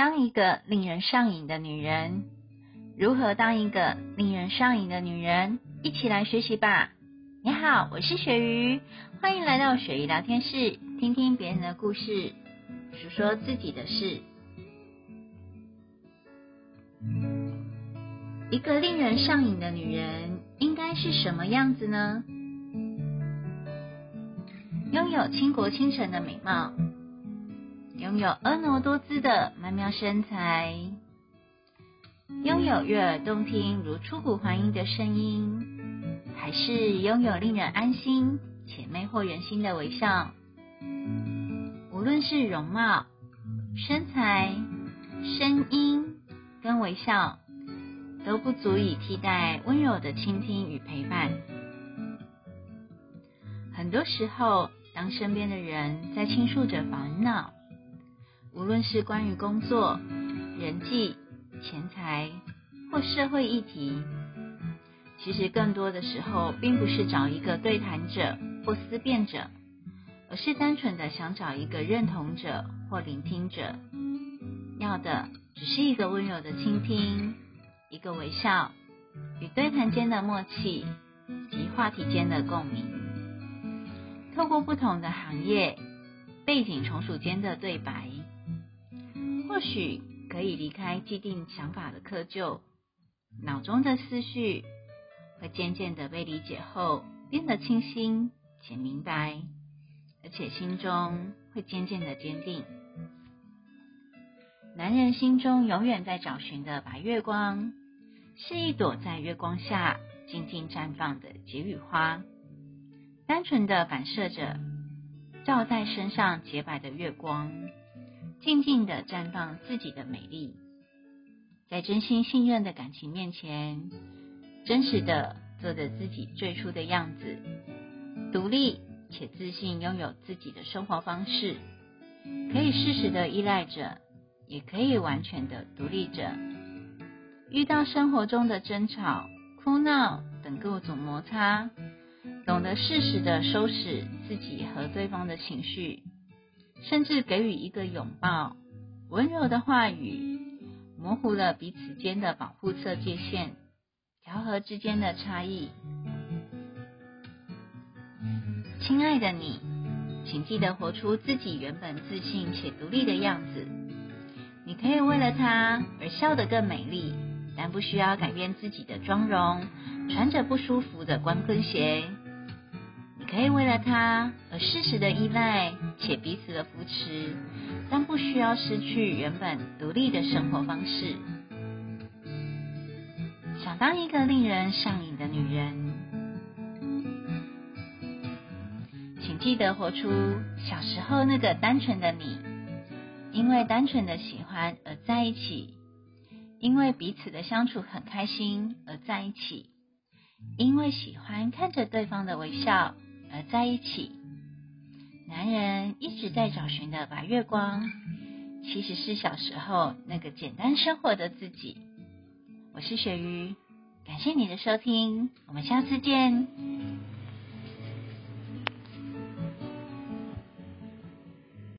当一个令人上瘾的女人，如何当一个令人上瘾的女人？一起来学习吧！你好，我是雪鱼，欢迎来到雪鱼聊天室，听听别人的故事，说说自己的事。一个令人上瘾的女人应该是什么样子呢？拥有倾国倾城的美貌。拥有婀娜多姿的曼妙身材，拥有悦耳动听如出谷还音的声音，还是拥有令人安心且魅惑人心的微笑？无论是容貌、身材、声音跟微笑，都不足以替代温柔的倾听与陪伴。很多时候，当身边的人在倾诉着烦恼，无论是关于工作、人际、钱财或社会议题，其实更多的时候，并不是找一个对谈者或思辨者，而是单纯的想找一个认同者或聆听者，要的只是一个温柔的倾听，一个微笑，与对谈间的默契及话题间的共鸣。透过不同的行业背景从属间的对白。或许可以离开既定想法的窠臼，脑中的思绪会渐渐的被理解后变得清新且明白，而且心中会渐渐的坚定。男人心中永远在找寻的白月光，是一朵在月光下静静绽放的解语花，单纯的反射着照在身上洁白的月光。静静的绽放自己的美丽，在真心信任的感情面前，真实的做着自己最初的样子，独立且自信，拥有自己的生活方式，可以适时的依赖着，也可以完全的独立着。遇到生活中的争吵、哭闹等各种摩擦，懂得适时的收拾自己和对方的情绪。甚至给予一个拥抱，温柔的话语，模糊了彼此间的保护色界限，调和之间的差异。亲爱的你，请记得活出自己原本自信且独立的样子。你可以为了他而笑得更美丽，但不需要改变自己的妆容，穿着不舒服的光跟鞋。可以为了他而适时的依赖且彼此的扶持，但不需要失去原本独立的生活方式。想当一个令人上瘾的女人，请记得活出小时候那个单纯的你，因为单纯的喜欢而在一起，因为彼此的相处很开心而在一起，因为喜欢看着对方的微笑。而在一起，男人一直在找寻的白月光，其实是小时候那个简单生活的自己。我是雪鱼，感谢你的收听，我们下次见。